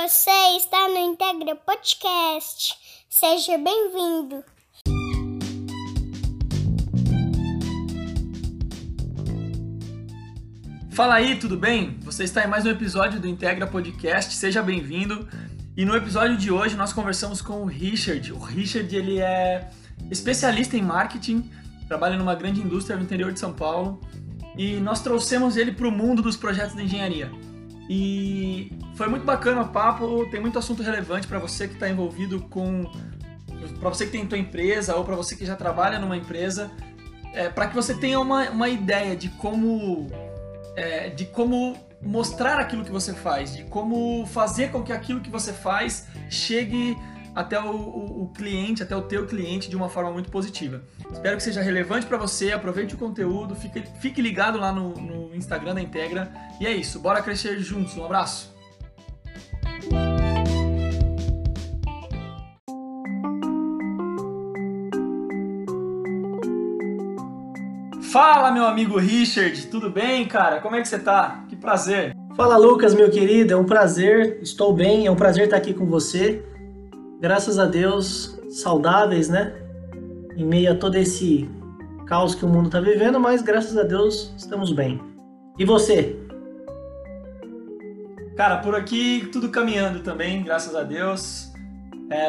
Você está no Integra Podcast. Seja bem-vindo. Fala aí, tudo bem? Você está em mais um episódio do Integra Podcast. Seja bem-vindo. E no episódio de hoje nós conversamos com o Richard. O Richard ele é especialista em marketing, trabalha numa grande indústria no interior de São Paulo e nós trouxemos ele para o mundo dos projetos de engenharia. E foi muito bacana o papo, tem muito assunto relevante para você que está envolvido com. para você que tem tua empresa ou para você que já trabalha numa empresa, é, para que você tenha uma, uma ideia de como. É, de como mostrar aquilo que você faz, de como fazer com que aquilo que você faz chegue até o, o, o, cliente, até o teu cliente de uma forma muito positiva. Espero que seja relevante para você, aproveite o conteúdo, fique, fique ligado lá no, no Instagram da Integra. E é isso, bora crescer juntos. Um abraço! Fala, meu amigo Richard, tudo bem, cara? Como é que você tá? Que prazer. Fala, Lucas, meu querido, é um prazer, estou bem, é um prazer estar aqui com você graças a Deus, saudáveis, né? Em meio a todo esse caos que o mundo está vivendo, mas graças a Deus estamos bem. E você? Cara, por aqui tudo caminhando também, graças a Deus.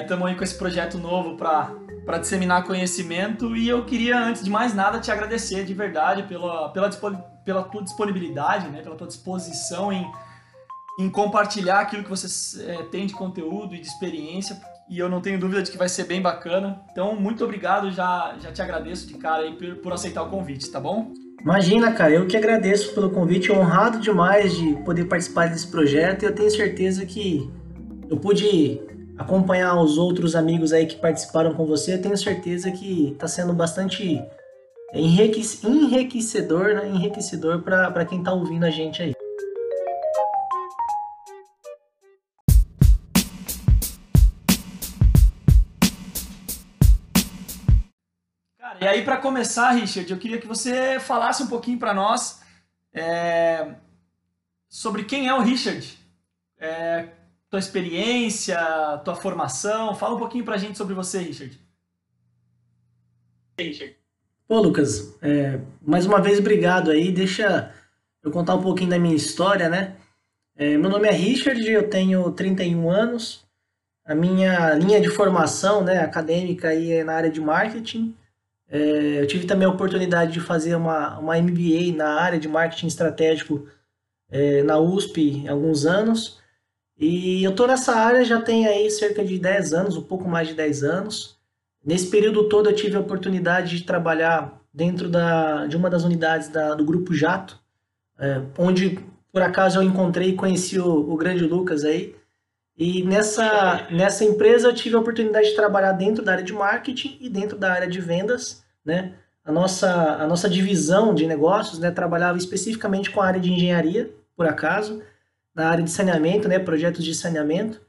Estamos é, aí com esse projeto novo para disseminar conhecimento e eu queria, antes de mais nada, te agradecer de verdade pela, pela, pela tua disponibilidade, né, pela tua disposição em, em compartilhar aquilo que você é, tem de conteúdo e de experiência, e eu não tenho dúvida de que vai ser bem bacana. Então, muito obrigado, já, já te agradeço de cara aí por, por aceitar o convite, tá bom? Imagina, cara, eu que agradeço pelo convite, honrado demais de poder participar desse projeto e eu tenho certeza que eu pude acompanhar os outros amigos aí que participaram com você, eu tenho certeza que está sendo bastante enriquecedor, né? enriquecedor para quem está ouvindo a gente aí. E aí, para começar, Richard, eu queria que você falasse um pouquinho para nós é, sobre quem é o Richard, é, tua experiência, tua formação. Fala um pouquinho para a gente sobre você, Richard. Richard. Pô, Lucas, é, mais uma vez obrigado aí. Deixa eu contar um pouquinho da minha história, né? É, meu nome é Richard, eu tenho 31 anos. A minha linha de formação né, acadêmica aí é na área de marketing. É, eu tive também a oportunidade de fazer uma, uma MBA na área de marketing estratégico é, na USP há alguns anos. E eu estou nessa área já tem aí cerca de 10 anos, um pouco mais de 10 anos. Nesse período todo eu tive a oportunidade de trabalhar dentro da, de uma das unidades da, do Grupo Jato, é, onde por acaso eu encontrei e conheci o, o grande Lucas aí. E nessa, nessa empresa eu tive a oportunidade de trabalhar dentro da área de marketing e dentro da área de vendas, né? A nossa, a nossa divisão de negócios né, trabalhava especificamente com a área de engenharia, por acaso, na área de saneamento, né, projetos de saneamento.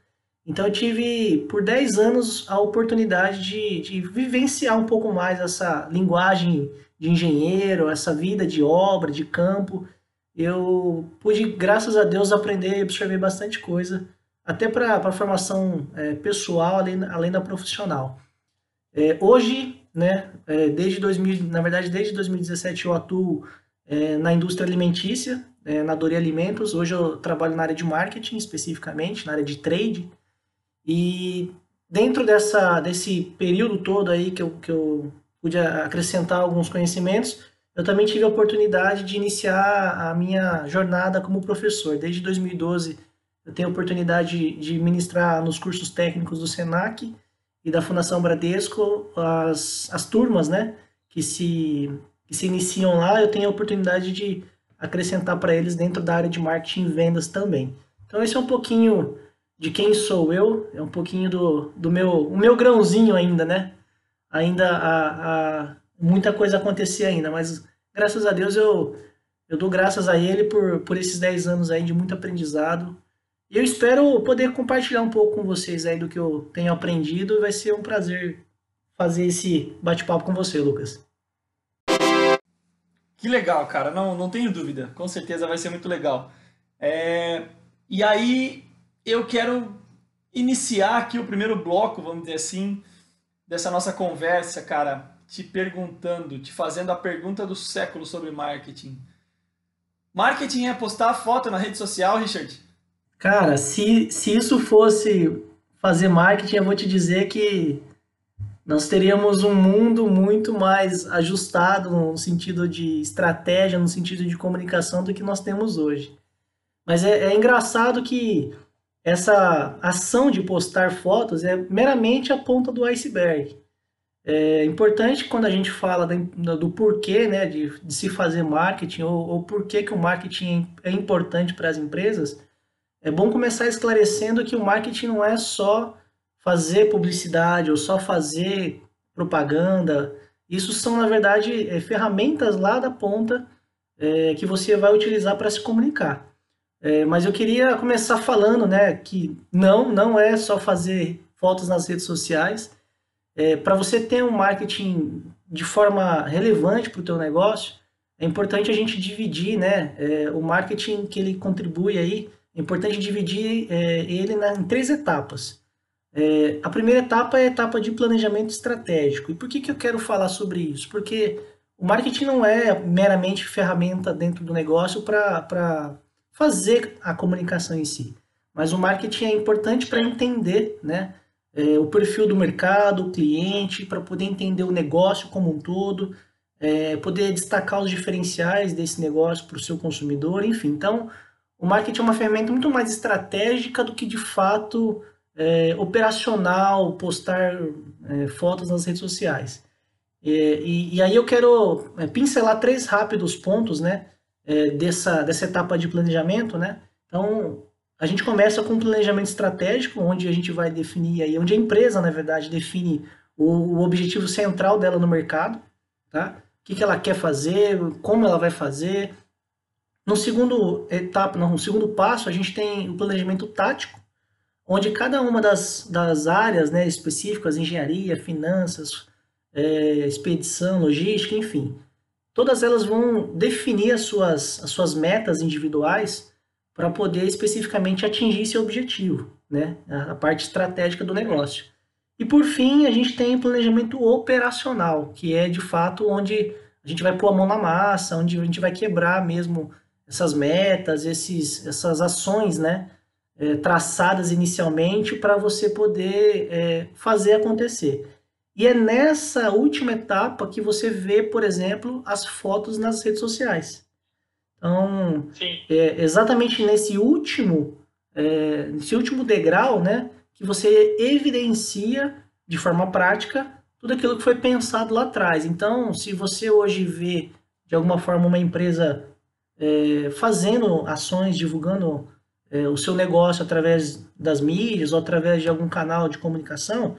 Então eu tive por 10 anos a oportunidade de, de vivenciar um pouco mais essa linguagem de engenheiro, essa vida de obra, de campo. Eu pude, graças a Deus, aprender e absorver bastante coisa até para a formação é, pessoal, além, além da profissional. É, hoje, né, é, desde 2000, na verdade, desde 2017 eu atuo é, na indústria alimentícia, é, na Dori Alimentos. Hoje eu trabalho na área de marketing, especificamente, na área de trade. E dentro dessa, desse período todo aí que eu, que eu pude acrescentar alguns conhecimentos, eu também tive a oportunidade de iniciar a minha jornada como professor. Desde 2012 eu tenho a oportunidade de ministrar nos cursos técnicos do SENAC e da Fundação Bradesco as, as turmas, né, que se, que se iniciam lá. Eu tenho a oportunidade de acrescentar para eles dentro da área de marketing e vendas também. Então esse é um pouquinho de quem sou eu, é um pouquinho do, do meu, o meu grãozinho ainda, né? Ainda há, há muita coisa acontecer ainda, mas graças a Deus eu, eu dou graças a ele por, por esses 10 anos aí de muito aprendizado, e eu espero poder compartilhar um pouco com vocês aí do que eu tenho aprendido. Vai ser um prazer fazer esse bate-papo com você, Lucas. Que legal, cara. Não, não tenho dúvida. Com certeza vai ser muito legal. É... E aí, eu quero iniciar aqui o primeiro bloco, vamos dizer assim, dessa nossa conversa, cara, te perguntando, te fazendo a pergunta do século sobre marketing. Marketing é postar foto na rede social, Richard? Cara, se, se isso fosse fazer marketing, eu vou te dizer que nós teríamos um mundo muito mais ajustado no sentido de estratégia, no sentido de comunicação do que nós temos hoje. Mas é, é engraçado que essa ação de postar fotos é meramente a ponta do iceberg. É importante quando a gente fala do porquê né, de, de se fazer marketing ou, ou porquê que o marketing é importante para as empresas, é bom começar esclarecendo que o marketing não é só fazer publicidade ou só fazer propaganda. Isso são, na verdade, é, ferramentas lá da ponta é, que você vai utilizar para se comunicar. É, mas eu queria começar falando né, que não, não é só fazer fotos nas redes sociais. É, para você ter um marketing de forma relevante para o teu negócio, é importante a gente dividir né, é, o marketing que ele contribui aí, é importante dividir é, ele na, em três etapas. É, a primeira etapa é a etapa de planejamento estratégico. E por que, que eu quero falar sobre isso? Porque o marketing não é meramente ferramenta dentro do negócio para fazer a comunicação em si. Mas o marketing é importante para entender né, é, o perfil do mercado, o cliente, para poder entender o negócio como um todo, é, poder destacar os diferenciais desse negócio para o seu consumidor, enfim. Então, o marketing é uma ferramenta muito mais estratégica do que de fato é, operacional, postar é, fotos nas redes sociais. E, e, aí eu quero é, pincelar três rápidos pontos, né, é, dessa, dessa etapa de planejamento, né. Então, a gente começa com um planejamento estratégico, onde a gente vai definir aí, onde a empresa, na verdade, define o, o objetivo central dela no mercado, tá? O que, que ela quer fazer, como ela vai fazer. No segundo etapa, no segundo passo, a gente tem o planejamento tático, onde cada uma das, das áreas né, específicas, engenharia, finanças, é, expedição, logística, enfim, todas elas vão definir as suas, as suas metas individuais para poder especificamente atingir seu objetivo, né, a parte estratégica do negócio. E por fim, a gente tem o planejamento operacional, que é de fato onde a gente vai pôr a mão na massa, onde a gente vai quebrar mesmo essas metas, esses, essas ações, né, é, traçadas inicialmente para você poder é, fazer acontecer. E é nessa última etapa que você vê, por exemplo, as fotos nas redes sociais. Então, é exatamente nesse último, é, nesse último degrau, né, que você evidencia de forma prática tudo aquilo que foi pensado lá atrás. Então, se você hoje vê de alguma forma uma empresa é, fazendo ações, divulgando é, o seu negócio através das mídias ou através de algum canal de comunicação,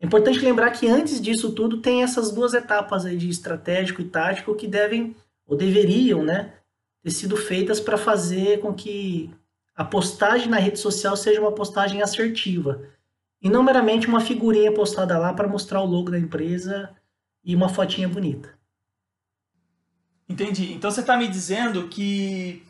é importante lembrar que antes disso tudo tem essas duas etapas aí de estratégico e tático que devem ou deveriam, né, ter sido feitas para fazer com que a postagem na rede social seja uma postagem assertiva e não meramente uma figurinha postada lá para mostrar o logo da empresa e uma fotinha bonita. Entendi. Então você está me dizendo que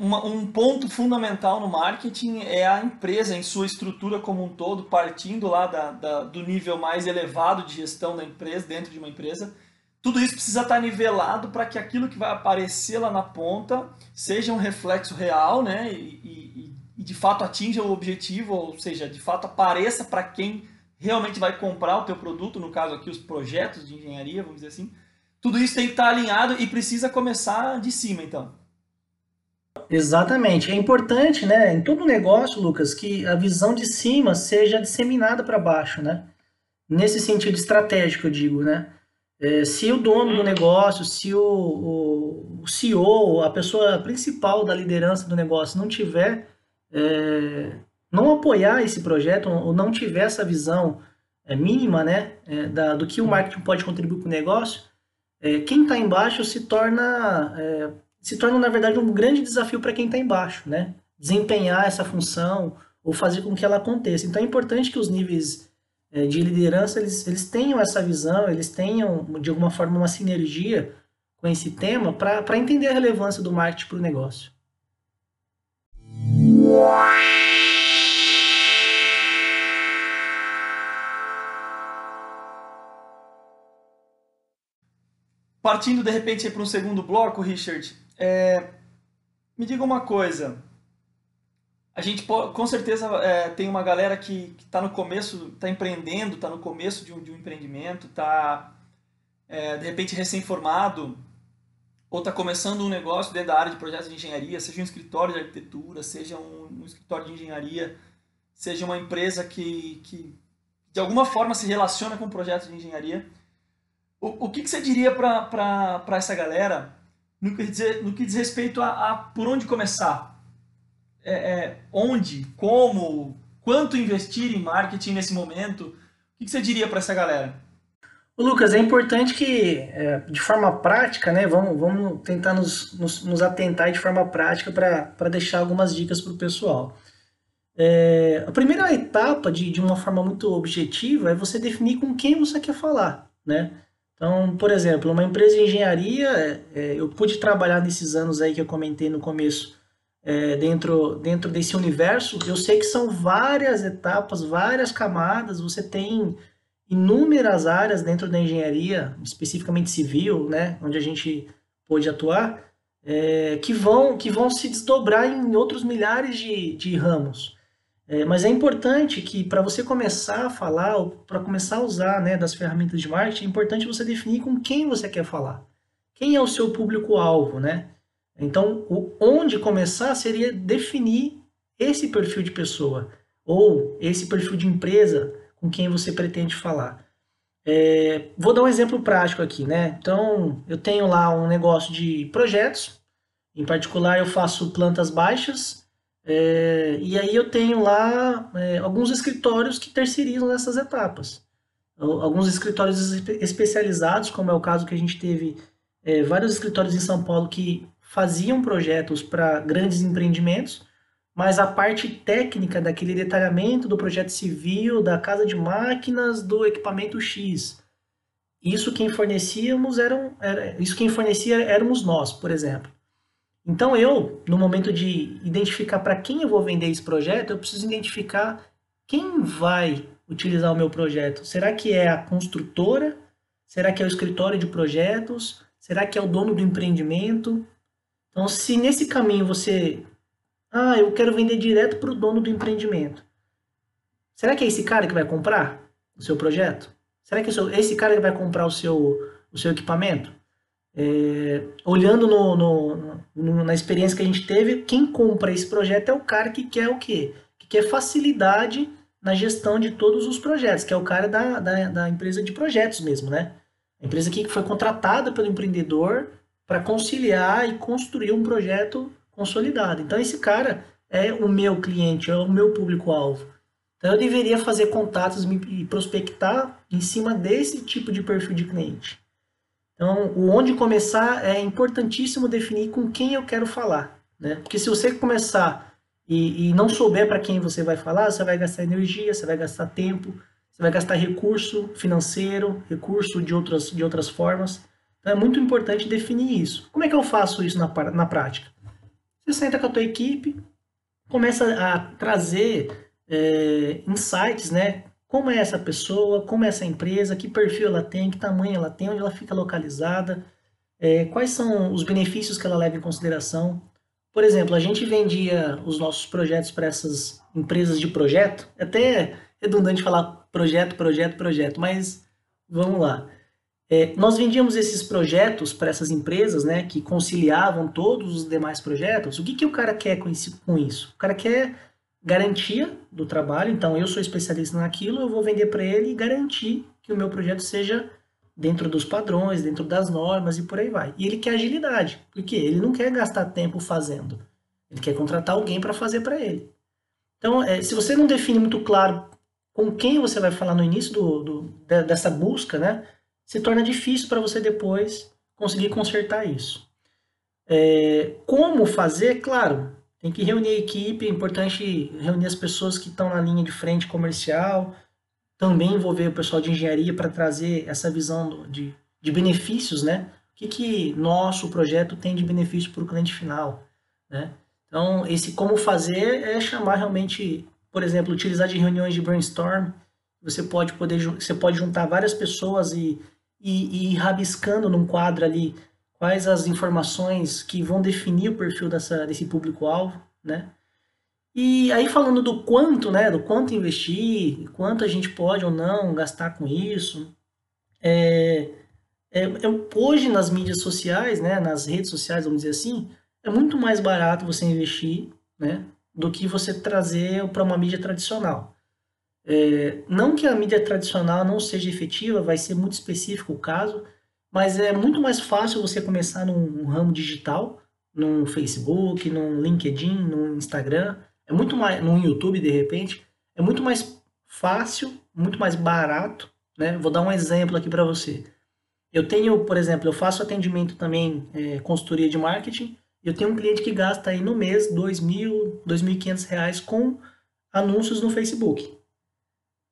um ponto fundamental no marketing é a empresa em sua estrutura como um todo, partindo lá da, da, do nível mais elevado de gestão da empresa, dentro de uma empresa. Tudo isso precisa estar nivelado para que aquilo que vai aparecer lá na ponta seja um reflexo real né? e, e, e de fato atinja o objetivo, ou seja, de fato apareça para quem realmente vai comprar o teu produto, no caso aqui os projetos de engenharia, vamos dizer assim. Tudo isso tem que estar alinhado e precisa começar de cima, então. Exatamente. É importante, né, em todo negócio, Lucas, que a visão de cima seja disseminada para baixo, né? Nesse sentido estratégico, eu digo, né? É, se o dono do negócio, se o, o, o, CEO, a pessoa principal da liderança do negócio não tiver, é, não apoiar esse projeto ou não tiver essa visão é, mínima, né, é, da, do que o marketing pode contribuir para o negócio, é, quem está embaixo se torna é, se torna, na verdade, um grande desafio para quem está embaixo, né? Desempenhar essa função ou fazer com que ela aconteça. Então é importante que os níveis é, de liderança eles, eles tenham essa visão, eles tenham, de alguma forma, uma sinergia com esse tema para entender a relevância do marketing para o negócio. Partindo de repente para um segundo bloco, Richard, é, me diga uma coisa. A gente com certeza é, tem uma galera que está no começo, está empreendendo, está no começo de um, de um empreendimento, está é, de repente recém-formado, ou está começando um negócio dentro da área de projetos de engenharia, seja um escritório de arquitetura, seja um, um escritório de engenharia, seja uma empresa que, que de alguma forma se relaciona com projetos de engenharia. O, o que, que você diria para essa galera no que, diz, no que diz respeito a, a por onde começar? É, é, onde, como, quanto investir em marketing nesse momento? O que, que você diria para essa galera? Lucas, é importante que, é, de forma prática, né, vamos, vamos tentar nos, nos, nos atentar de forma prática para deixar algumas dicas para o pessoal. É, a primeira etapa, de, de uma forma muito objetiva, é você definir com quem você quer falar, né? Então, por exemplo, uma empresa de engenharia, é, é, eu pude trabalhar nesses anos aí que eu comentei no começo, é, dentro, dentro desse universo, eu sei que são várias etapas, várias camadas, você tem inúmeras áreas dentro da engenharia, especificamente civil, né, onde a gente pôde atuar, é, que, vão, que vão se desdobrar em outros milhares de, de ramos. É, mas é importante que para você começar a falar, ou para começar a usar né, das ferramentas de marketing, é importante você definir com quem você quer falar. Quem é o seu público-alvo, né? Então, o, onde começar seria definir esse perfil de pessoa ou esse perfil de empresa com quem você pretende falar. É, vou dar um exemplo prático aqui, né? Então, eu tenho lá um negócio de projetos, em particular eu faço plantas baixas, é, e aí eu tenho lá é, alguns escritórios que terceirizam essas etapas. Alguns escritórios especializados, como é o caso que a gente teve é, vários escritórios em São Paulo que faziam projetos para grandes empreendimentos, mas a parte técnica daquele detalhamento do projeto civil, da casa de máquinas, do equipamento X. Isso quem fornecíamos eram, era, isso quem fornecia éramos nós, por exemplo. Então eu, no momento de identificar para quem eu vou vender esse projeto, eu preciso identificar quem vai utilizar o meu projeto. Será que é a construtora? Será que é o escritório de projetos? Será que é o dono do empreendimento? Então, se nesse caminho você, ah, eu quero vender direto para o dono do empreendimento, será que é esse cara que vai comprar o seu projeto? Será que é esse cara que vai comprar o seu, o seu equipamento? É, olhando no, no, no, na experiência que a gente teve, quem compra esse projeto é o cara que quer o quê? Que quer facilidade na gestão de todos os projetos, que é o cara da, da, da empresa de projetos mesmo, né? A empresa que foi contratada pelo empreendedor para conciliar e construir um projeto consolidado. Então esse cara é o meu cliente, é o meu público-alvo. Então eu deveria fazer contatos e prospectar em cima desse tipo de perfil de cliente. Então, o onde começar é importantíssimo definir com quem eu quero falar. Né? Porque se você começar e, e não souber para quem você vai falar, você vai gastar energia, você vai gastar tempo, você vai gastar recurso financeiro, recurso de outras, de outras formas. Então, é muito importante definir isso. Como é que eu faço isso na, na prática? Você senta com a tua equipe, começa a trazer é, insights, né? Como é essa pessoa, como é essa empresa, que perfil ela tem, que tamanho ela tem, onde ela fica localizada, é, quais são os benefícios que ela leva em consideração. Por exemplo, a gente vendia os nossos projetos para essas empresas de projeto, é até redundante falar projeto, projeto, projeto, mas vamos lá. É, nós vendíamos esses projetos para essas empresas, né, que conciliavam todos os demais projetos. O que, que o cara quer com isso? Com isso? O cara quer garantia do trabalho. Então, eu sou especialista naquilo, eu vou vender para ele e garantir que o meu projeto seja dentro dos padrões, dentro das normas e por aí vai. E ele quer agilidade, porque ele não quer gastar tempo fazendo. Ele quer contratar alguém para fazer para ele. Então, é, se você não define muito claro com quem você vai falar no início do, do dessa busca, né, se torna difícil para você depois conseguir consertar isso. É, como fazer? Claro, tem que reunir a equipe, é importante reunir as pessoas que estão na linha de frente comercial, também envolver o pessoal de engenharia para trazer essa visão de, de benefícios, né? O que, que nosso projeto tem de benefício para o cliente final, né? Então, esse como fazer é chamar realmente, por exemplo, utilizar de reuniões de brainstorm. Você pode poder, você pode juntar várias pessoas e, e, e ir rabiscando num quadro ali quais as informações que vão definir o perfil dessa, desse público-alvo, né? E aí falando do quanto, né, do quanto investir, quanto a gente pode ou não gastar com isso, é, é, é, hoje nas mídias sociais, né, nas redes sociais, vamos dizer assim, é muito mais barato você investir, né, do que você trazer para uma mídia tradicional. É, não que a mídia tradicional não seja efetiva, vai ser muito específico o caso, mas é muito mais fácil você começar num ramo digital, no Facebook, no LinkedIn, no Instagram, é muito mais no YouTube de repente, é muito mais fácil, muito mais barato, né? Vou dar um exemplo aqui para você. Eu tenho, por exemplo, eu faço atendimento também, é, consultoria de marketing, eu tenho um cliente que gasta aí no mês R$ 2.000, 2.500 reais com anúncios no Facebook.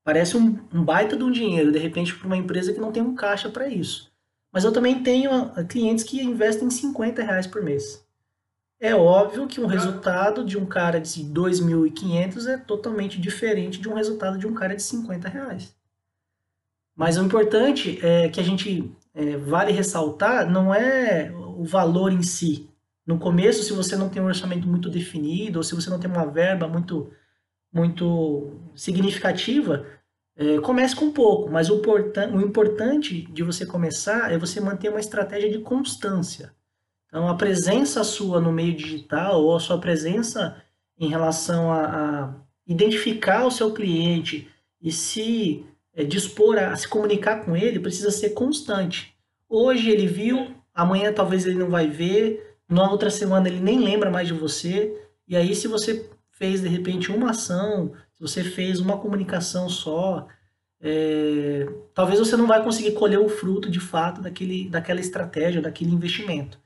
Parece um, um, baita de um dinheiro, de repente, para uma empresa que não tem um caixa para isso. Mas eu também tenho ah, clientes que investem 50 reais por mês. É óbvio que um resultado de um cara de 2.500 é totalmente diferente de um resultado de um cara de 50 reais. Mas o importante é que a gente é, vale ressaltar não é o valor em si, no começo, se você não tem um orçamento muito definido, ou se você não tem uma verba muito, muito significativa, é, comece com pouco. Mas o, importan o importante de você começar é você manter uma estratégia de constância. Então, a presença sua no meio digital, ou a sua presença em relação a, a identificar o seu cliente e se é, dispor a, a se comunicar com ele, precisa ser constante. Hoje ele viu, amanhã talvez ele não vai ver, na outra semana ele nem lembra mais de você. E aí, se você fez de repente uma ação, se você fez uma comunicação só, é, talvez você não vai conseguir colher o fruto de fato daquele, daquela estratégia, daquele investimento.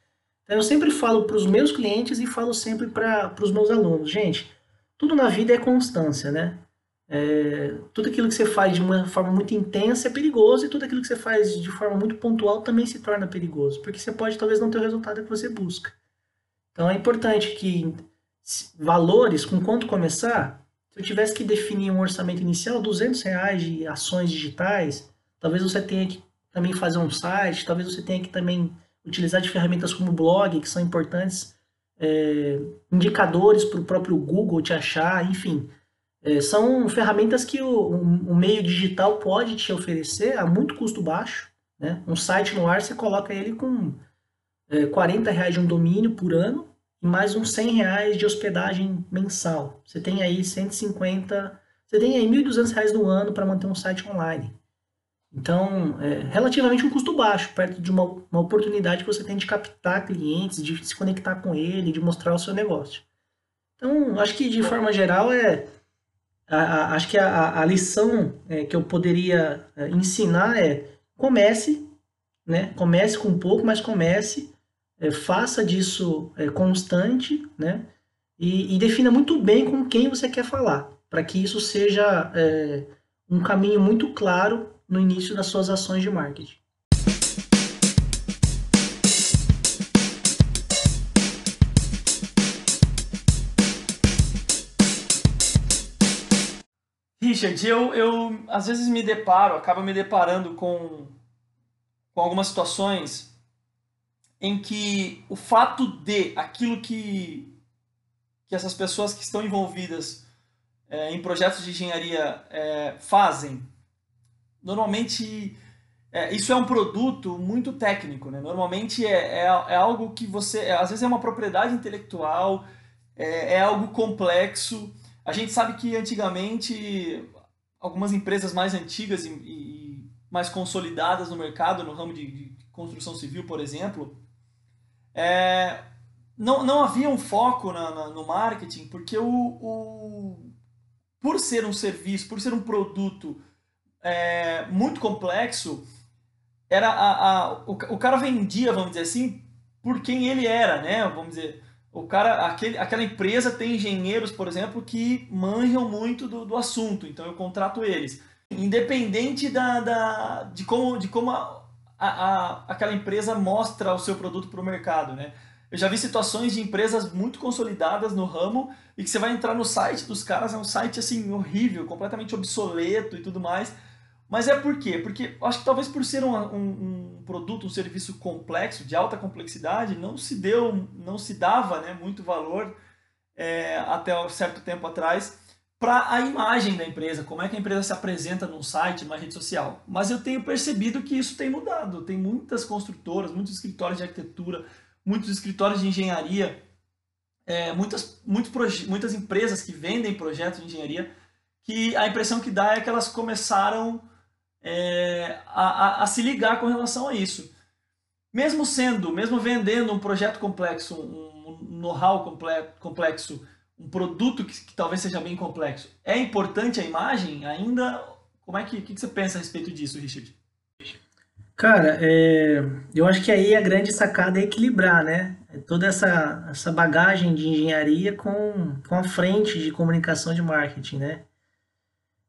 Então, eu sempre falo para os meus clientes e falo sempre para os meus alunos, gente, tudo na vida é constância, né? É, tudo aquilo que você faz de uma forma muito intensa é perigoso e tudo aquilo que você faz de forma muito pontual também se torna perigoso, porque você pode talvez não ter o resultado que você busca. Então é importante que valores, com quanto começar, se eu tivesse que definir um orçamento inicial, 200 reais de ações digitais, talvez você tenha que também fazer um site, talvez você tenha que também utilizar de ferramentas como blog, que são importantes, é, indicadores para o próprio Google te achar, enfim. É, são ferramentas que o, o, meio digital pode te oferecer a muito custo baixo. Né? Um site no ar, você coloca ele com é, 40 reais de um domínio por ano mais uns 100 reais de hospedagem mensal. Você tem aí 150, você tem aí 1.200 reais no ano para manter um site online. Então, é relativamente um custo baixo, perto de uma, uma oportunidade que você tem de captar clientes, de se conectar com ele, de mostrar o seu negócio. Então, acho que de forma geral é a, a, acho que a, a lição é, que eu poderia é, ensinar é comece, né? Comece com pouco, mas comece, é, faça disso é, constante, né? E, e, defina muito bem com quem você quer falar, para que isso seja é, um caminho muito claro no início das suas ações de marketing. Richard, eu, eu às vezes me deparo, acabo me deparando com, com algumas situações em que o fato de aquilo que, que essas pessoas que estão envolvidas é, em projetos de engenharia é, fazem, normalmente é, isso é um produto muito técnico, né? Normalmente é, é, é algo que você, é, às vezes é uma propriedade intelectual, é, é algo complexo a gente sabe que antigamente algumas empresas mais antigas e, e mais consolidadas no mercado, no ramo de, de construção civil, por exemplo, é, não, não havia um foco na, na, no marketing, porque o, o, por ser um serviço, por ser um produto é, muito complexo, era a, a, o, o cara vendia, vamos dizer assim, por quem ele era, né? Vamos dizer, o cara, aquele, aquela empresa tem engenheiros, por exemplo, que manjam muito do, do assunto, então eu contrato eles. Independente da, da, de como, de como a, a, a aquela empresa mostra o seu produto para o mercado, né? Eu já vi situações de empresas muito consolidadas no ramo e que você vai entrar no site dos caras, é um site assim horrível, completamente obsoleto e tudo mais. Mas é por quê? Porque acho que talvez por ser um, um, um, produto, um serviço complexo, de alta complexidade, não se deu, não se dava né, muito valor é, até um certo tempo atrás para a imagem da empresa, como é que a empresa se apresenta num site, numa rede social. Mas eu tenho percebido que isso tem mudado. Tem muitas construtoras, muitos escritórios de arquitetura, muitos escritórios de engenharia, é, muitas, muitos muitas empresas que vendem projetos de engenharia, que a impressão que dá é que elas começaram é, a, a, a, se ligar com relação a isso. Mesmo sendo, mesmo vendendo um projeto complexo, um, um know-how complexo, um produto que, que, talvez seja bem complexo, é importante a imagem ainda? Como é que, que, que você pensa a respeito disso, Richard? Cara, é, eu acho que aí a grande sacada é equilibrar, né? É toda essa, essa bagagem de engenharia com, com a frente de comunicação de marketing, né?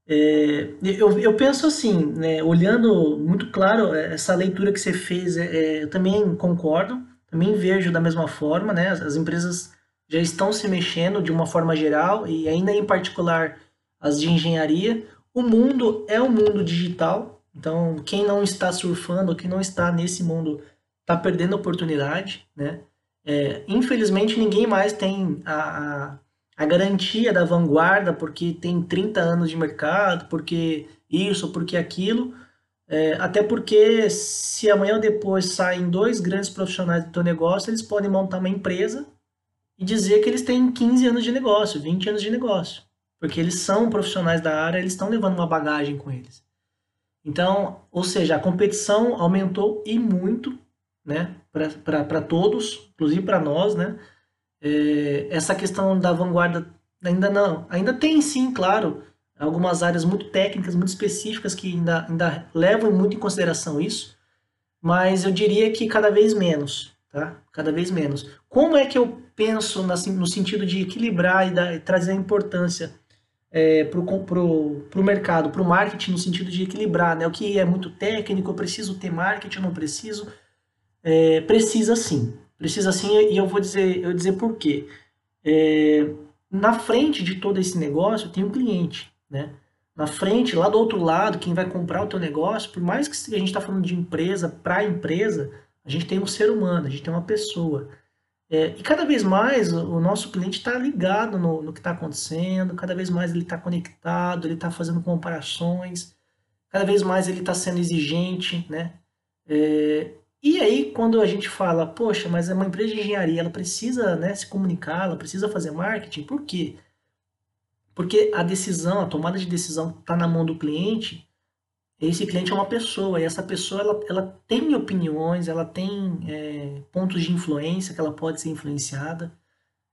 É, eu, eu penso assim, né, olhando muito claro é, essa leitura que você fez, é, é, eu também concordo, também vejo da mesma forma, né? As, as empresas já estão se mexendo de uma forma geral e ainda em particular as de engenharia. O mundo é um mundo digital, então, quem não está surfando, quem não está nesse mundo, está perdendo oportunidade, né? É, infelizmente, ninguém mais tem a, a, a, garantia da vanguarda porque tem 30 anos de mercado, porque isso, porque aquilo. É, até porque se amanhã ou depois saem dois grandes profissionais do teu negócio, eles podem montar uma empresa e dizer que eles têm 15 anos de negócio, 20 anos de negócio. Porque eles são profissionais da área, eles estão levando uma bagagem com eles. Então, ou seja, a competição aumentou e muito, né, para todos, inclusive para nós, né. É, essa questão da vanguarda ainda não, ainda tem sim, claro, algumas áreas muito técnicas, muito específicas que ainda, ainda levam muito em consideração isso, mas eu diria que cada vez menos, tá? Cada vez menos. Como é que eu penso no sentido de equilibrar e, e trazer importância é, para o mercado, para o marketing, no sentido de equilibrar, né? O que é muito técnico, eu preciso ter marketing, eu não preciso. É, precisa sim. Precisa sim, e eu vou dizer, eu vou dizer por quê. É, na frente de todo esse negócio tem um cliente, né? Na frente, lá do outro lado, quem vai comprar o teu negócio, por mais que a gente está falando de empresa para empresa, a gente tem um ser humano, a gente tem uma pessoa. É, e cada vez mais o, nosso cliente está ligado no, no que está acontecendo, cada vez mais ele está conectado, ele está fazendo comparações, cada vez mais ele está sendo exigente, né? É, e aí, quando a gente fala, poxa, mas é uma empresa de engenharia, ela precisa né, se comunicar, ela precisa fazer marketing, por quê? Porque a decisão, a tomada de decisão está na mão do cliente esse cliente é uma pessoa e essa pessoa ela, ela tem opiniões, ela tem é, pontos de influência que ela pode ser influenciada,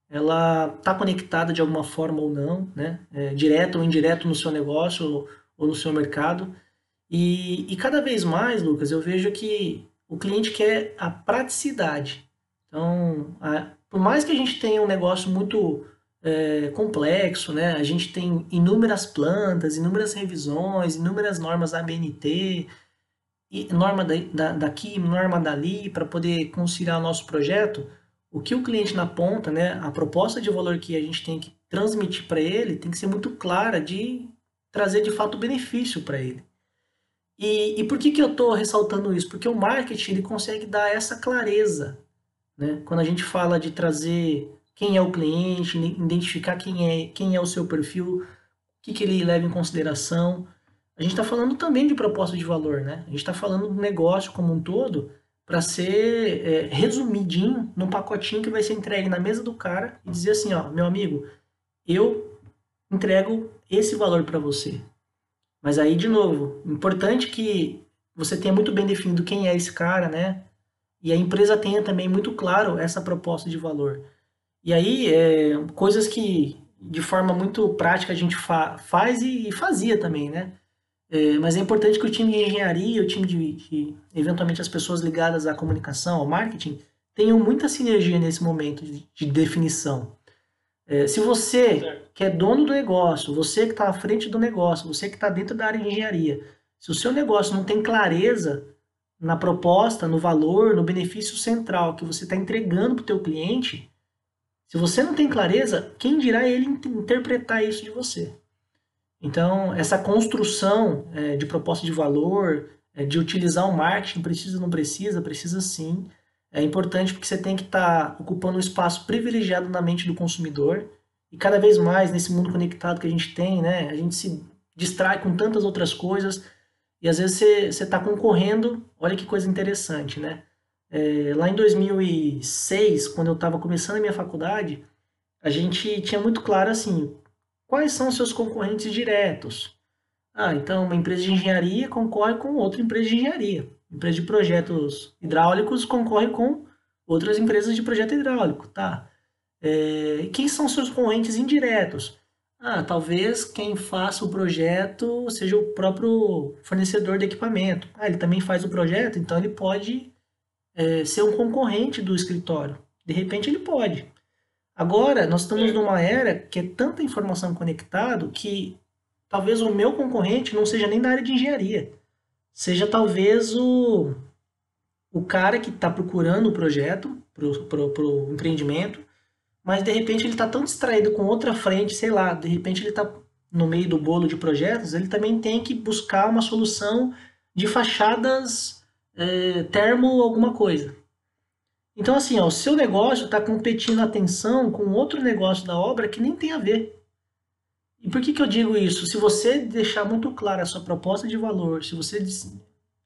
ela está conectada de alguma forma ou não, né? É, direto ou indireto no seu negócio ou, ou no seu mercado. E, e, cada vez mais, Lucas, eu vejo que o cliente quer a praticidade. Então, a, por mais que a gente tenha um negócio muito é, complexo, né? A gente tem inúmeras plantas, inúmeras revisões, inúmeras normas ABNT, norma da, da, daqui, norma dali, para poder conciliar o nosso projeto. O que o cliente na ponta, né? A proposta de valor que a gente tem que transmitir para ele tem que ser muito clara de trazer de fato benefício para ele. E, e por que, que eu estou ressaltando isso? Porque o marketing ele consegue dar essa clareza. Né? Quando a gente fala de trazer quem é o cliente, identificar quem é, quem é o seu perfil, o que, que ele leva em consideração. A gente está falando também de proposta de valor, né? A gente está falando do negócio como um todo para ser é, resumidinho num pacotinho que vai ser entregue na mesa do cara e dizer assim, ó, meu amigo, eu entrego esse valor para você. Mas aí, de novo, importante que você tenha muito bem definido quem é esse cara, né? E a empresa tenha também muito claro essa proposta de valor. E aí, é, coisas que de forma muito prática a gente fa faz e, fazia também, né? É, mas é importante que o time de engenharia, o time de, de, eventualmente as pessoas ligadas à comunicação, ao marketing, tenham muita sinergia nesse momento de, de definição. É, se você certo. que é dono do negócio, você que está à frente do negócio, você que está dentro da área de engenharia, se o seu negócio não tem clareza na proposta, no valor, no benefício central que você está entregando para o teu cliente, se você não tem clareza, quem dirá ele interpretar isso de você? Então, essa construção é, de proposta de valor, é, de utilizar o marketing, precisa ou não precisa, precisa sim. É importante porque você tem que estar tá ocupando um espaço privilegiado na mente do consumidor. E cada vez mais, nesse mundo conectado que a gente tem, né, a gente se distrai com tantas outras coisas. E às vezes você está concorrendo, olha que coisa interessante, né? É, lá em 2006, quando eu estava começando a minha faculdade, a gente tinha muito claro assim, quais são seus concorrentes diretos. Ah, então uma empresa de engenharia concorre com outra empresa de engenharia. Empresa de projetos hidráulicos concorre com outras empresas de projeto hidráulico, tá? É, quem são seus concorrentes indiretos? Ah, talvez quem faça o projeto seja o próprio fornecedor de equipamento. Ah, ele também faz o projeto, então ele pode é, ser um concorrente do escritório. De repente ele pode. Agora, nós estamos numa era que é tanta informação conectada que talvez o meu concorrente não seja nem da área de engenharia. Seja talvez o, o cara que está procurando o projeto para o empreendimento, mas de repente ele está tão distraído com outra frente, sei lá, de repente ele está no meio do bolo de projetos, ele também tem que buscar uma solução de fachadas é, termo alguma coisa. Então assim, ó, o seu negócio está competindo atenção com outro negócio da obra que nem tem a ver. E por que, que eu digo isso? Se você deixar muito clara a sua proposta de valor, se você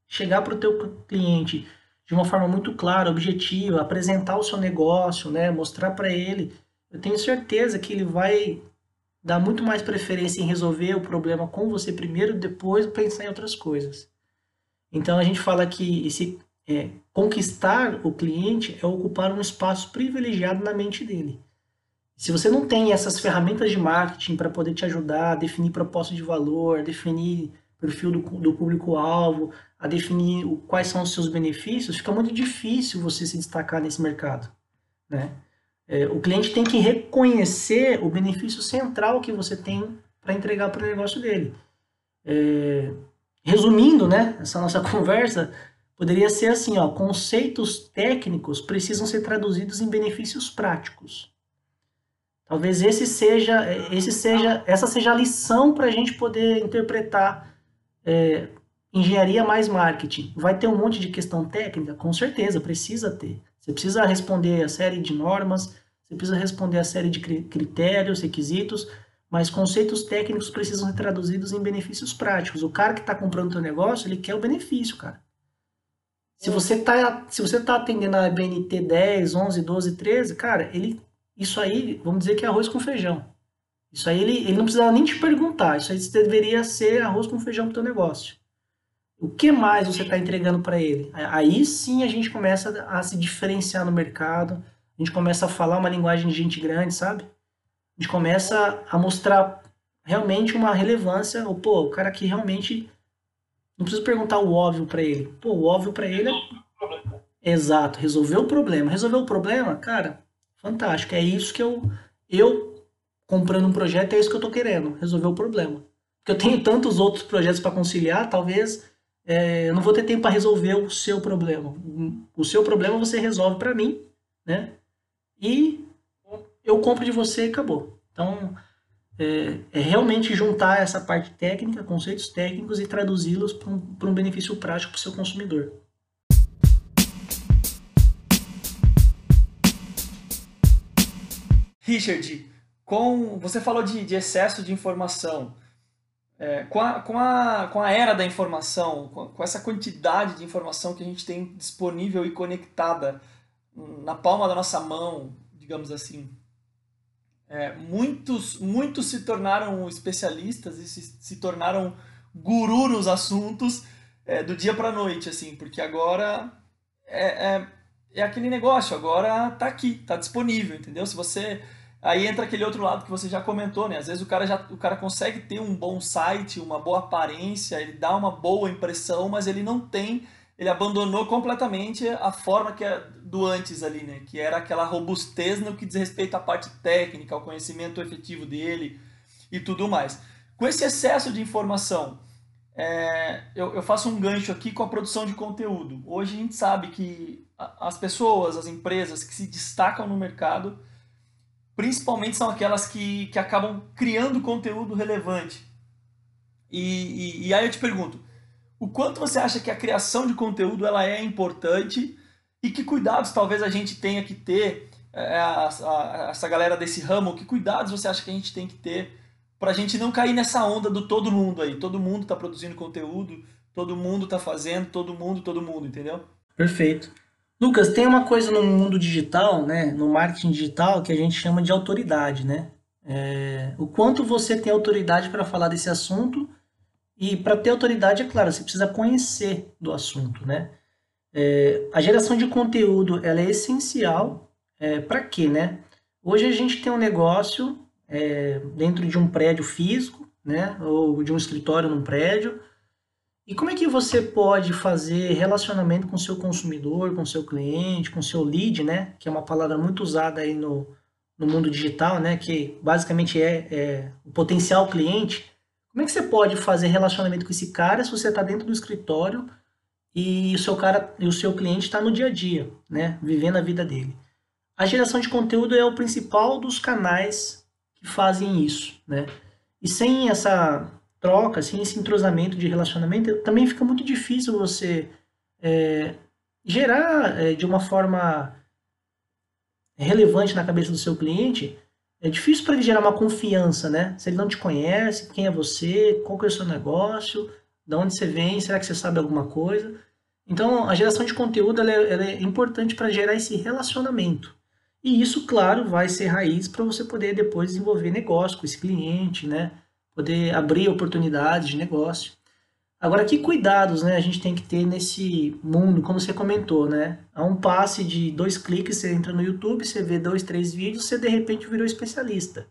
chegar para o teu cliente de uma forma muito clara, objetiva, apresentar o seu negócio, né, mostrar para ele, eu tenho certeza que ele vai dar muito mais preferência em resolver o problema com você primeiro, depois pensar em outras coisas. Então a gente fala que esse é, conquistar o cliente é ocupar um espaço privilegiado na mente dele. Se você não tem essas ferramentas de marketing para poder te ajudar a definir proposta de valor, definir perfil do, do público-alvo, a definir o, quais são os seus benefícios, fica muito difícil você se destacar nesse mercado. Né? É, o cliente tem que reconhecer o benefício central que você tem para entregar para o negócio dele. É, resumindo né, essa nossa conversa, poderia ser assim: ó, conceitos técnicos precisam ser traduzidos em benefícios práticos. Talvez esse seja, esse seja, essa seja a lição para a gente poder interpretar é, engenharia mais marketing. Vai ter um monte de questão técnica? Com certeza, precisa ter. Você precisa responder a série de normas, você precisa responder a série de critérios, requisitos, mas conceitos técnicos precisam ser traduzidos em benefícios práticos. O cara que está comprando o teu negócio, ele quer o benefício, cara. Se você está se você tá atendendo a BNT 10, 11, 12, 13, cara, ele isso aí, vamos dizer que é arroz com feijão. Isso aí ele, ele não precisava nem te perguntar. Isso aí deveria ser arroz com feijão para o teu negócio. O que mais você está entregando para ele? Aí sim a gente começa a se diferenciar no mercado. A gente começa a falar uma linguagem de gente grande, sabe? A gente começa a mostrar realmente uma relevância. Ou, pô, o cara aqui realmente não precisa perguntar o óbvio para ele. Pô, o óbvio para ele é Exato, resolveu o problema. Resolveu o problema, cara, Fantástico. É isso que eu, eu comprando um projeto, é isso que eu estou querendo, resolver o problema. Porque eu tenho tantos outros projetos para conciliar, talvez é, eu não vou ter tempo para resolver o seu problema. O seu problema você resolve para mim, né? E eu compro de você e acabou. Então, é, é realmente juntar essa parte técnica, conceitos técnicos e traduzi-los para um, um benefício prático para o seu consumidor. Richard, com você falou de, de excesso de informação. É, com, a, com, a, com a era da informação, com, com, essa quantidade de informação que a gente tem disponível e conectada na palma da nossa mão, digamos assim, é, muitos, muitos se tornaram especialistas e se, se tornaram gurus nos assuntos é, do dia para noite, assim, porque agora é, é, é aquele negócio, agora tá aqui, tá disponível, entendeu? Se você Aí entra aquele outro lado que você já comentou, né? Às vezes o cara, já, o cara consegue ter um bom site, uma boa aparência, ele dá uma boa impressão, mas ele não tem, ele abandonou completamente a forma que é do antes ali, né? Que era aquela robustez no que diz respeito à parte técnica, ao conhecimento efetivo dele e tudo mais. Com esse excesso de informação, é, eu, eu, faço um gancho aqui com a produção de conteúdo. Hoje a gente sabe que as pessoas, as empresas que se destacam no mercado, principalmente são aquelas que, que acabam criando conteúdo relevante. E, e, e aí eu te pergunto, o quanto você acha que a criação de conteúdo ela é importante e que cuidados talvez a gente tenha que ter, é, a, a, essa galera desse ramo, que cuidados você acha que a gente tem que ter para a gente não cair nessa onda do todo mundo aí. Todo mundo está produzindo conteúdo, todo mundo está fazendo, todo mundo, todo mundo, entendeu? Perfeito. Lucas, tem uma coisa no mundo digital, né, no marketing digital, que a gente chama de autoridade, né? É, o quanto você tem autoridade para falar desse assunto e para ter autoridade, é claro, você precisa conhecer do assunto, né? É, a geração de conteúdo, ela é essencial é, para quê, né? Hoje a gente tem um negócio é, dentro de um prédio físico, né, ou de um escritório num prédio. E como é que você pode fazer relacionamento com seu consumidor, com seu cliente, com seu lead, né, que é uma palavra muito usada aí no, no mundo digital, né, que basicamente é, é o potencial cliente. Como é que você pode fazer relacionamento com esse cara se você está dentro do escritório e o seu cara e o seu cliente está no dia a dia, né, vivendo a vida dele? A geração de conteúdo é o principal dos canais que fazem isso, né? E sem essa troca, sem esse entrosamento de relacionamento, também fica muito difícil você é, gerar é, de uma forma relevante na cabeça do seu cliente. É difícil para ele gerar uma confiança, né? Se ele não te conhece, quem é você, qual é o seu negócio, de onde você vem, será que você sabe alguma coisa? Então, a geração de conteúdo ela é, ela é importante para gerar esse relacionamento. E isso, claro, vai ser raiz para você poder depois desenvolver negócio com esse cliente, né? Poder abrir oportunidades de negócio. Agora, que cuidados né, a gente tem que ter nesse mundo, como você comentou, né? A um passe de dois cliques, você entra no YouTube, você vê dois, três vídeos, você de repente virou especialista.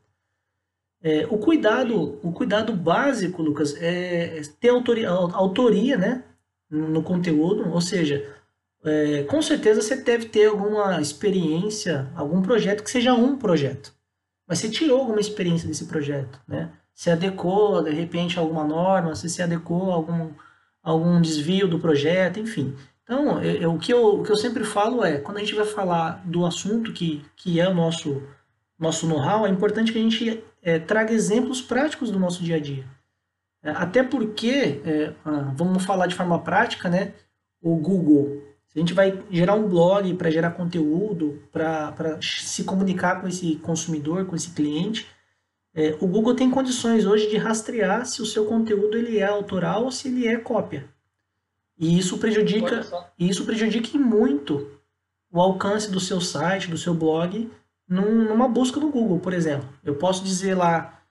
É, o cuidado o cuidado básico, Lucas, é ter autoria, autoria né, no conteúdo, ou seja, é, com certeza você deve ter alguma experiência, algum projeto que seja um projeto. Mas você tirou alguma experiência desse projeto, né? Se adequou, de repente, a alguma norma, se se adequou a algum, algum desvio do projeto, enfim. Então, eu, eu, o, que eu, o que eu sempre falo é, quando a gente vai falar do assunto que, que é o nosso, nosso know-how, é importante que a gente é, traga exemplos práticos do nosso dia a dia. É, até porque, é, vamos falar de forma prática, né? O Google, a gente vai gerar um blog para gerar conteúdo, para se comunicar com esse consumidor, com esse cliente, é, o Google tem condições hoje de rastrear se o seu conteúdo ele é autoral ou se ele é cópia. E isso prejudica, isso prejudica muito o alcance do seu site, do seu blog, num, numa busca no Google, por exemplo. Eu posso dizer lá,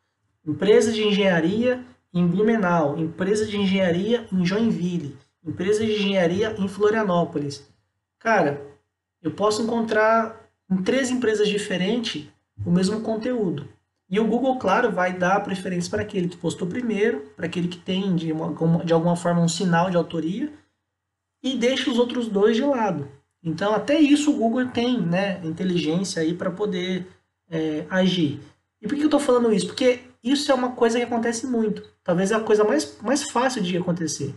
empresa de engenharia em Blumenau, empresa de engenharia em Joinville, empresa de engenharia em Florianópolis. Cara, eu posso encontrar em três empresas diferentes o mesmo conteúdo. E o Google, claro, vai dar preferência para aquele que postou primeiro, para aquele que tem de, uma, de alguma forma um sinal de autoria, e deixa os outros dois de lado. Então, até isso o Google tem né, inteligência aí para poder é, agir. E por que eu estou falando isso? Porque isso é uma coisa que acontece muito. Talvez é a coisa mais, mais fácil de acontecer.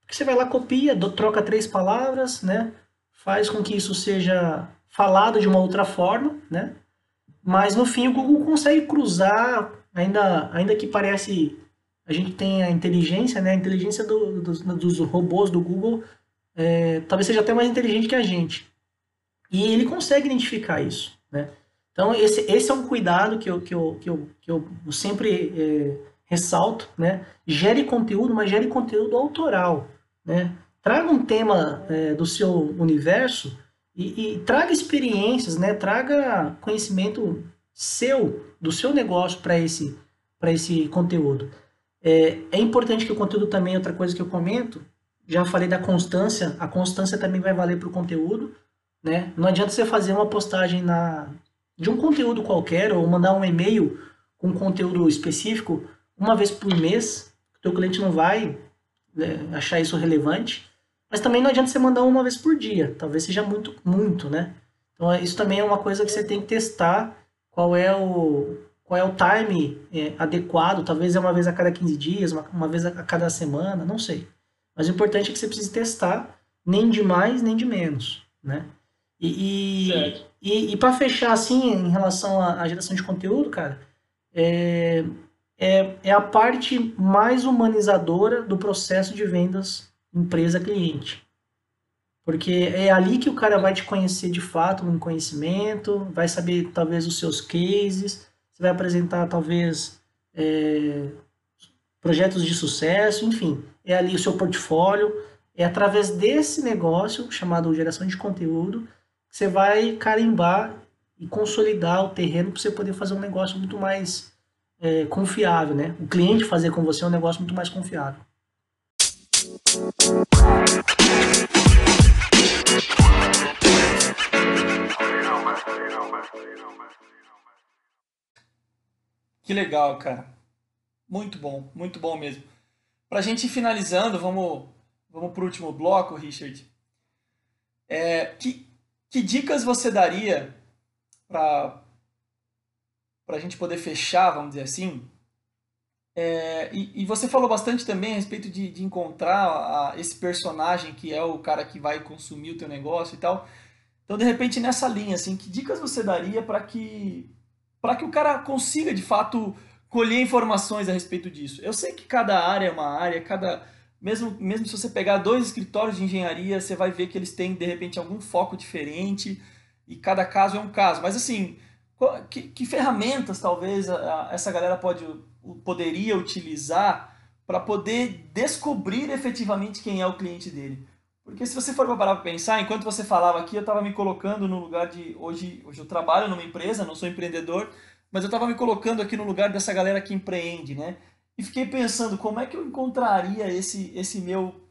Porque você vai lá, copia, troca três palavras, né? Faz com que isso seja falado de uma outra forma, né? Mas no fim o Google consegue cruzar, ainda, ainda que parece a gente tem a inteligência, né? A inteligência do, dos, dos robôs do Google é, talvez seja até mais inteligente que a gente. E ele consegue identificar isso, né? Então esse, esse é um cuidado que eu, que eu, que eu, que eu sempre é, ressalto, né? Gere conteúdo, mas gere conteúdo autoral. Né? Traga um tema é, do seu universo e, e, traga experiências, né? traga conhecimento seu, do seu negócio para esse, esse conteúdo. É, é importante que o conteúdo também, outra coisa que eu comento, já falei da constância, a constância também vai valer para o conteúdo. Né? Não adianta você fazer uma postagem na, de um conteúdo qualquer ou mandar um e-mail com conteúdo específico uma vez por mês, o teu cliente não vai né, achar isso relevante. Mas também não adianta você mandar uma vez por dia, talvez seja muito, muito, né? Então isso também é uma coisa que você tem que testar qual é o, qual é o time é, adequado, talvez é uma vez a cada 15 dias, uma, uma vez a cada semana, não sei. Mas o importante é que você precise testar, nem de mais, nem de menos, né? E, e, e, e para fechar, assim, em relação à, à, geração de conteúdo, cara, é, é, é a parte mais humanizadora do processo de vendas empresa-cliente. Porque é ali que o cara vai te conhecer de fato, um conhecimento, vai saber talvez os seus cases, você vai apresentar talvez é, projetos de sucesso, enfim, é ali o seu portfólio. É através desse negócio chamado geração de conteúdo que você vai carimbar e consolidar o terreno para você poder fazer um negócio muito mais é, confiável, né? O cliente fazer com você é um negócio muito mais confiável. Que legal, cara. Muito bom, muito bom mesmo. Para a gente ir finalizando, vamos, vamos para o último bloco, Richard. É, que, que dicas você daria para a gente poder fechar, vamos dizer assim? É, e, e, você falou bastante também a respeito de, de encontrar a, esse personagem que é o cara que vai consumir o teu negócio e tal. Então, de repente, nessa linha, assim, que dicas você daria para que para que o cara consiga de fato colher informações a respeito disso. Eu sei que cada área é uma área, cada mesmo, mesmo se você pegar dois escritórios de engenharia, você vai ver que eles têm de repente algum foco diferente e cada caso é um caso. Mas assim, que, que ferramentas talvez a, a, essa galera pode, poderia utilizar para poder descobrir efetivamente quem é o cliente dele? Porque se você for parar para pensar, enquanto você falava aqui, eu estava me colocando no lugar de. Hoje, hoje eu trabalho numa empresa, não sou empreendedor, mas eu estava me colocando aqui no lugar dessa galera que empreende, né? E fiquei pensando como é que eu encontraria esse, esse meu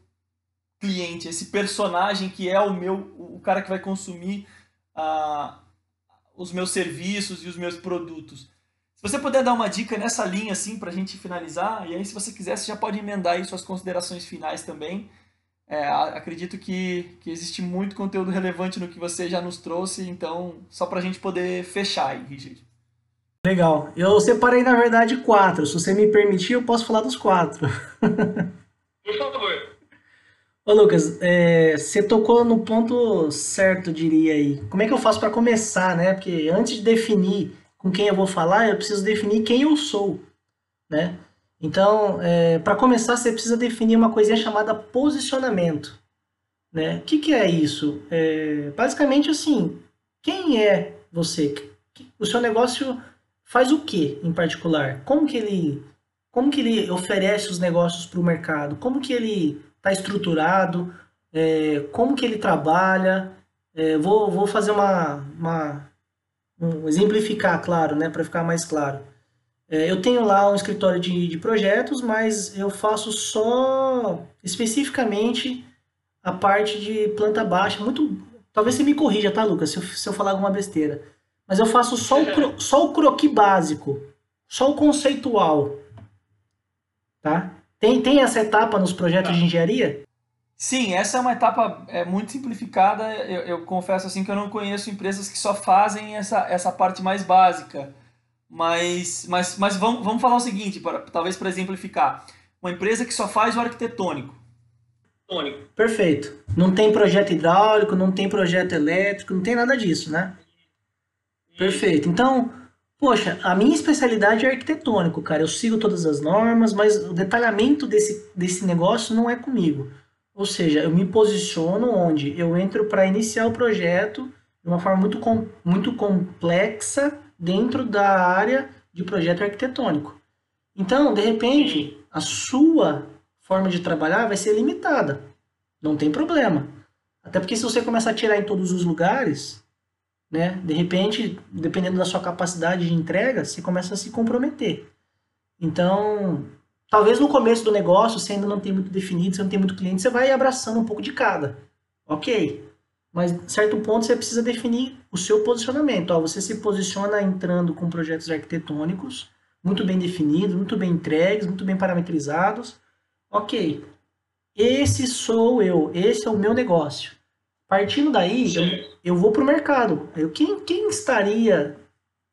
cliente, esse personagem que é o meu, o cara que vai consumir uh, os meus serviços e os meus produtos. Se você puder dar uma dica nessa linha assim para a gente finalizar, e aí se você quiser, você já pode emendar aí suas considerações finais também é, acredito que, que existe muito conteúdo relevante no que você já nos trouxe, então só para a gente poder fechar aí, Richard. Legal. Eu separei, na verdade, quatro. Se você me permitir, eu posso falar dos quatro. Por favor. Ô, Lucas, é, você tocou no ponto certo, diria aí. Como é que eu faço para começar, né? Porque antes de definir com quem eu vou falar, eu preciso definir quem eu sou, né? Então, é, para começar, você precisa definir uma coisinha chamada posicionamento. Né? O que, que é isso? É, basicamente assim, quem é você? O seu negócio faz o que em particular? Como que ele, como que ele oferece os negócios para o mercado? Como que ele está estruturado? É, como que ele trabalha? É, vou, vou fazer uma, uma um, exemplificar, claro, né, para ficar mais claro. É, eu tenho lá um escritório de, de projetos, mas eu faço só especificamente a parte de planta baixa. Muito, talvez você me corrija, tá, Lucas, se eu, se eu falar alguma besteira. Mas eu faço só o, cro, só o croqui básico, só o conceitual. Tá? Tem, tem essa etapa nos projetos de engenharia? Sim, essa é uma etapa é, muito simplificada. Eu, eu confesso assim que eu não conheço empresas que só fazem essa, essa parte mais básica. Mas, mas, mas vamos, vamos falar o seguinte, para, talvez para exemplificar. Uma empresa que só faz o arquitetônico. Perfeito. Não tem projeto hidráulico, não tem projeto elétrico, não tem nada disso, né? Perfeito. Então, poxa, a minha especialidade é arquitetônico, cara. Eu sigo todas as normas, mas o detalhamento desse, desse negócio não é comigo. Ou seja, eu me posiciono onde eu entro para iniciar o projeto de uma forma muito, com, muito complexa dentro da área de projeto arquitetônico. Então, de repente, a sua forma de trabalhar vai ser limitada. Não tem problema. Até porque se você começar a tirar em todos os lugares, né, de repente, dependendo da sua capacidade de entrega, você começa a se comprometer. Então, talvez no começo do negócio, você ainda não tem muito definido, você não tem muito cliente, você vai abraçando um pouco de cada. Ok. Mas, em certo ponto, você precisa definir o seu posicionamento. Ó, você se posiciona entrando com projetos arquitetônicos, muito bem definidos, muito bem entregues, muito bem parametrizados. Ok, esse sou eu, esse é o meu negócio. Partindo daí, eu, eu, vou para o mercado. Eu, quem, quem estaria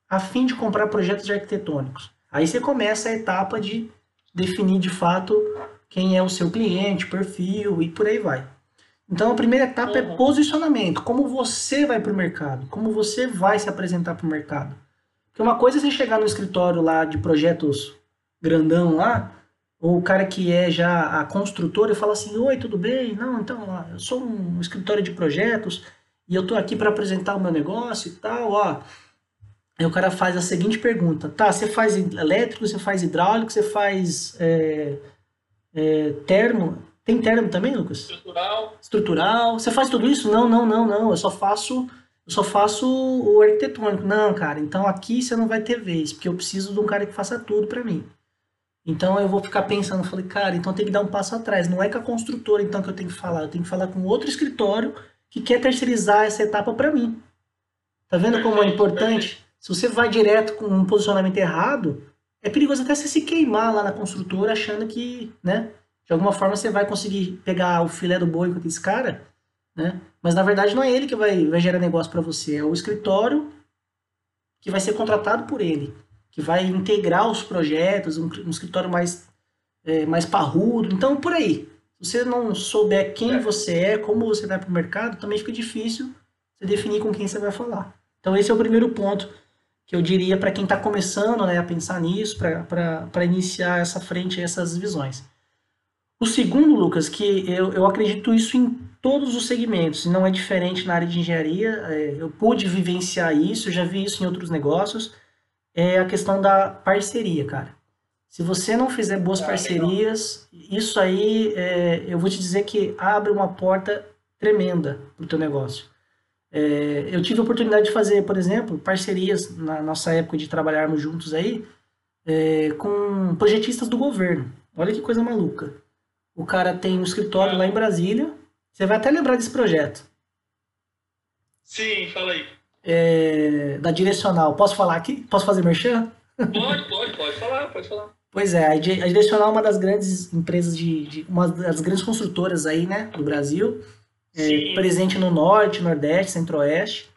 a fim de comprar projetos arquitetônicos. Aí você começa a etapa de definir de fato quem é o seu cliente, perfil e por aí vai. Então a primeira etapa é uhum. posicionamento, como você vai para o mercado, como você vai se apresentar para o mercado. Porque uma coisa é você chegar no escritório lá de projetos grandão lá, ou o cara que é já a construtora e fala assim, oi, tudo bem? Não, então, eu sou um escritório de projetos e eu tô aqui para apresentar o meu negócio e tal, ó. Aí o cara faz a seguinte pergunta, tá, você faz elétrico, você faz hidráulico, você faz é, é, termo, tem termo também, Lucas? Estrutural. Estrutural. Você faz tudo isso? Não, não, não, não. Eu só faço, eu só faço o arquitetônico. Não, cara. Então aqui você não vai ter vez, porque eu preciso de um cara que faça tudo para mim. Então eu vou ficar pensando, falei, cara, então tem que dar um passo atrás. Não é com a construtora então que eu tenho que falar, eu tenho que falar com outro escritório que quer terceirizar essa etapa para mim. Tá vendo como é importante? Se você vai direto com um posicionamento errado, é perigoso até você se queimar lá na construtora achando que, né? de alguma forma você vai conseguir pegar o filé do boi com esse cara, né? Mas na verdade não é ele que vai, vai gerar negócio para você, é o escritório que vai ser contratado por ele, que vai integrar os projetos, um, um escritório mais, é, mais parrudo. Então, por aí. Se você não souber quem é. você é, como você vai para o mercado, também fica difícil você definir com quem você vai falar. Então, esse é o primeiro ponto que eu diria para quem está começando né, a pensar nisso, para iniciar essa frente, essas visões. O segundo, Lucas, que eu, eu acredito isso em todos os segmentos, e não é diferente na área de engenharia, é, eu pude vivenciar isso, já vi isso em outros negócios, é a questão da parceria, cara. Se você não fizer boas ah, parcerias, legal. isso aí, é, eu vou te dizer que abre uma porta tremenda para o teu negócio. É, eu tive a oportunidade de fazer, por exemplo, parcerias na nossa época de trabalharmos juntos aí, é, com projetistas do governo. Olha que coisa maluca. O cara tem um escritório lá em Brasília. Você vai até lembrar desse projeto. Sim, fala aí. É, da Direcional. Posso falar aqui? Posso fazer merchan? Pode, pode, pode falar, pode falar. Pois é, a Direcional é uma das grandes empresas de, de uma das grandes construtoras aí, né, do Brasil. É, presente no norte, nordeste, centro-oeste.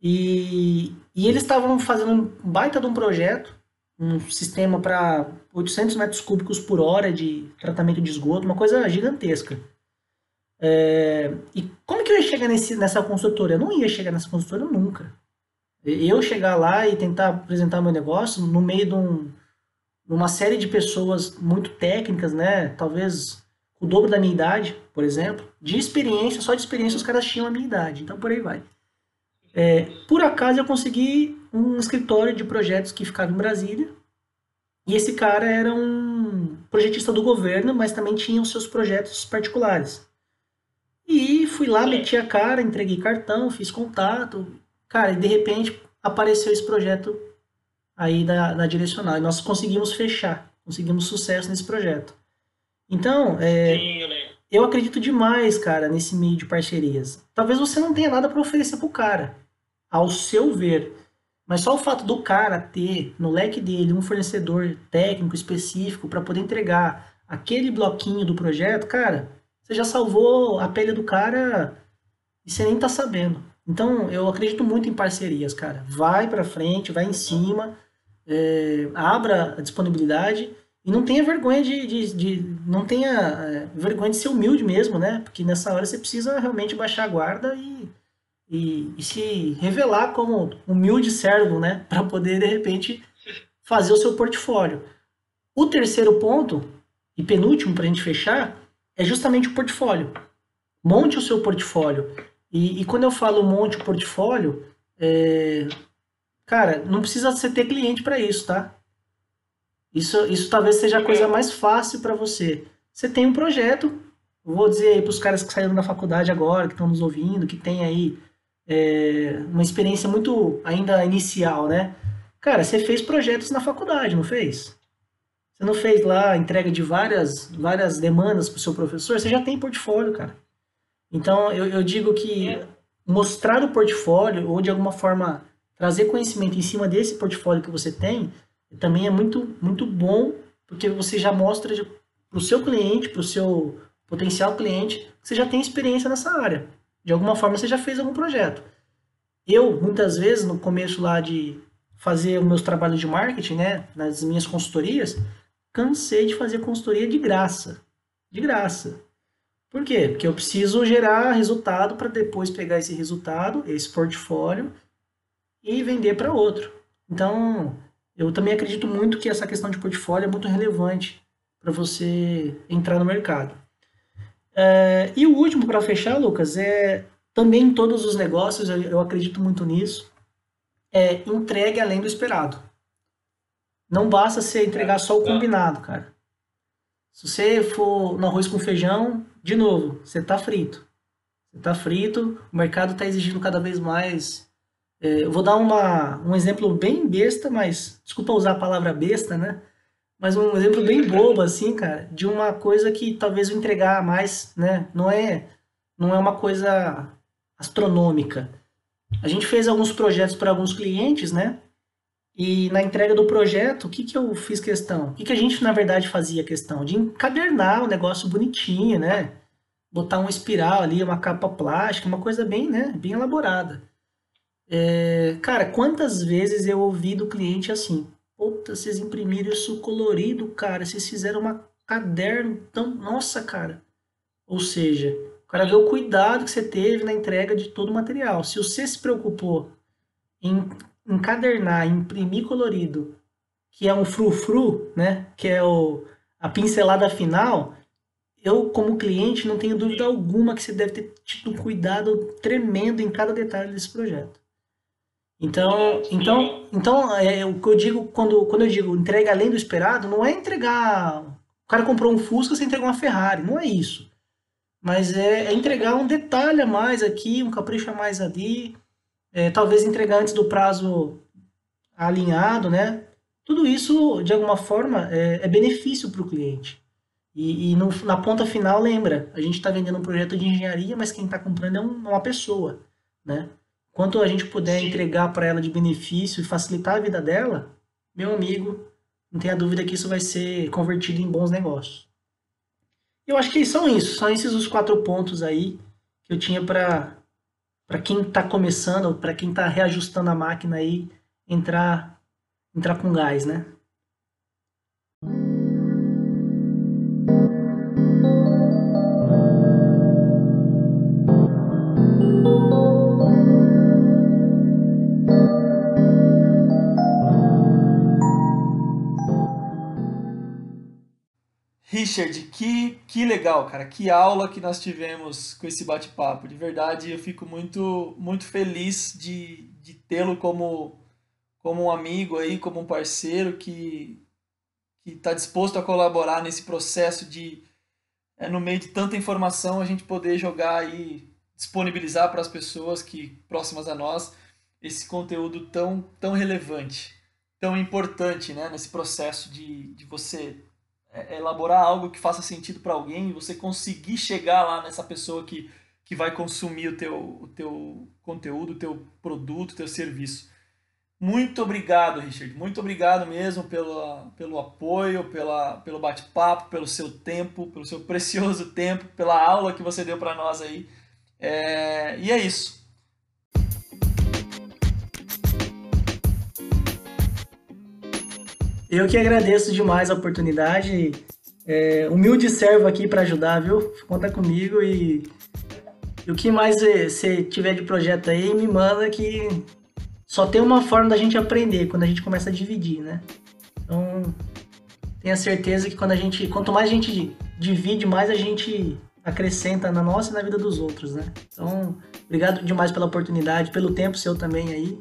E, e eles estavam fazendo um baita de um projeto um sistema para 800 metros cúbicos por hora de tratamento de esgoto, uma coisa gigantesca. É, e como que eu ia chegar nesse, nessa construtora? Eu não ia chegar nessa construtora nunca. Eu chegar lá e tentar apresentar meu negócio no meio de, um, uma série de pessoas muito técnicas, né? Talvez o dobro da minha idade, por exemplo. De experiência, só de experiência os caras tinham a minha idade. Então por aí vai. É, por acaso eu consegui um escritório de projetos que ficava em Brasília. E esse cara era um projetista do governo, mas também tinha os seus projetos particulares. E fui lá, meti a cara, entreguei cartão, fiz contato. Cara, e de repente apareceu esse projeto aí da, da direcional. E nós conseguimos fechar, conseguimos sucesso nesse projeto. Então, é, Sim, eu, eu acredito demais, cara, nesse meio de parcerias. Talvez você não tenha nada para oferecer pro cara, ao seu ver. Mas só o fato do cara ter no leque dele um fornecedor técnico específico para poder entregar aquele bloquinho do projeto, cara, você já salvou a pele do cara e você nem tá sabendo. Então, eu acredito muito em parcerias, cara. Vai para frente, vai em cima, é, abra a disponibilidade e não tenha vergonha de, de, de não tenha é, vergonha de ser humilde mesmo, né? Porque nessa hora você precisa realmente baixar a guarda e e, e se revelar como humilde servo, né? Para poder, de repente, fazer o seu portfólio. O terceiro ponto, e penúltimo para a gente fechar, é justamente o portfólio. Monte o seu portfólio. E, e quando eu falo monte o portfólio, é... cara, não precisa você ter cliente para isso, tá? Isso, isso talvez seja a coisa mais fácil para você. Você tem um projeto, vou dizer aí para os caras que saíram da faculdade agora, que estão nos ouvindo, que tem aí é, uma experiência muito ainda inicial, né? Cara, você fez projetos na faculdade, não fez? Você não fez lá entrega de várias, várias demandas para o seu professor? Você já tem portfólio, cara. Então, eu, eu digo que mostrar o portfólio, ou de alguma forma trazer conhecimento em cima desse portfólio que você tem, também é muito, muito bom, porque você já mostra para o seu cliente, para o seu potencial cliente, que você já tem experiência nessa área. De alguma forma você já fez algum projeto. Eu, muitas vezes, no começo lá de fazer os meus trabalhos de marketing, né, nas minhas consultorias, cansei de fazer consultoria de graça. De graça. Por quê? Porque eu preciso gerar resultado para depois pegar esse resultado, esse portfólio, e vender para outro. Então, eu também acredito muito que essa questão de portfólio é muito relevante para você entrar no mercado. É, e o último para fechar, Lucas, é também em todos os negócios, eu, eu acredito muito nisso, é entregue além do esperado. Não basta você entregar só o combinado, cara. Se você for no arroz com feijão, de novo, você está frito. Você está frito, o mercado está exigindo cada vez mais. Eu vou dar uma, um exemplo bem besta, mas desculpa usar a palavra besta, né? Mas um exemplo bem bobo, assim, cara, de uma coisa que talvez eu entregar mais, né? Não é, não é uma coisa astronômica. A gente fez alguns projetos para alguns clientes, né? E na entrega do projeto, o que, que eu fiz questão? O que, que a gente, na verdade, fazia questão? De encadernar o negócio bonitinho, né? Botar um espiral ali, uma capa plástica, uma coisa bem, né? Bem elaborada. É, cara, quantas vezes eu ouvi do cliente assim, puta, vocês imprimiram isso colorido, cara, vocês fizeram uma caderno tão... Nossa, cara. Ou seja, o cara vê o cuidado que você teve na entrega de todo o material. Se você se preocupou em encadernar, imprimir colorido, que é um frufru, né? Que é o, a pincelada final, eu, como cliente, não tenho dúvida alguma que você deve ter tido um cuidado tremendo em cada detalhe desse projeto. Então, então, então é, o que eu digo quando, quando eu digo entrega além do esperado, não é entregar. O cara comprou um Fusca, você entregou uma Ferrari, não é isso. Mas é, é entregar um detalhe a mais aqui, um capricho a mais ali, é, talvez entregar antes do prazo alinhado, né? Tudo isso, de alguma forma, é, é benefício para o cliente. E, e no, na ponta final, lembra, a gente está vendendo um projeto de engenharia, mas quem está comprando é um, uma pessoa, né? Quanto a gente puder Sim. entregar para ela de benefício e facilitar a vida dela, meu amigo, não tenha dúvida que isso vai ser convertido em bons negócios. Eu acho que são isso, são esses os quatro pontos aí que eu tinha para para quem está começando, para quem está reajustando a máquina aí, entrar, entrar com gás, né? Richard, que, que legal, cara. Que aula que nós tivemos com esse bate-papo. De verdade, eu fico muito, muito feliz de, de tê-lo como, como um amigo aí, como um parceiro que está disposto a colaborar nesse processo de, é, no meio de tanta informação, a gente poder jogar e disponibilizar para as pessoas que próximas a nós esse conteúdo tão, tão relevante, tão importante né, nesse processo de, de você elaborar algo que faça sentido para alguém você conseguir chegar lá nessa pessoa que, que vai consumir o teu, o teu conteúdo, o teu produto, o teu serviço. Muito obrigado, Richard. Muito obrigado mesmo pelo, pelo apoio, pela, pelo bate-papo, pelo seu tempo, pelo seu precioso tempo, pela aula que você deu para nós aí. É, e é isso. Eu que agradeço demais a oportunidade. É, humilde servo aqui para ajudar, viu? Conta comigo e, e o que mais você tiver de projeto aí, me manda que só tem uma forma da gente aprender quando a gente começa a dividir, né? Então, tenha certeza que quando a gente, quanto mais a gente divide, mais a gente acrescenta na nossa e na vida dos outros, né? Então, obrigado demais pela oportunidade, pelo tempo seu também aí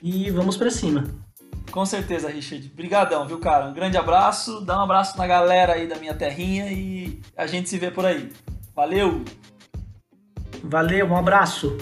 e vamos para cima. Com certeza, Richard. Obrigadão, viu, cara? Um grande abraço, dá um abraço na galera aí da minha terrinha e a gente se vê por aí. Valeu! Valeu, um abraço!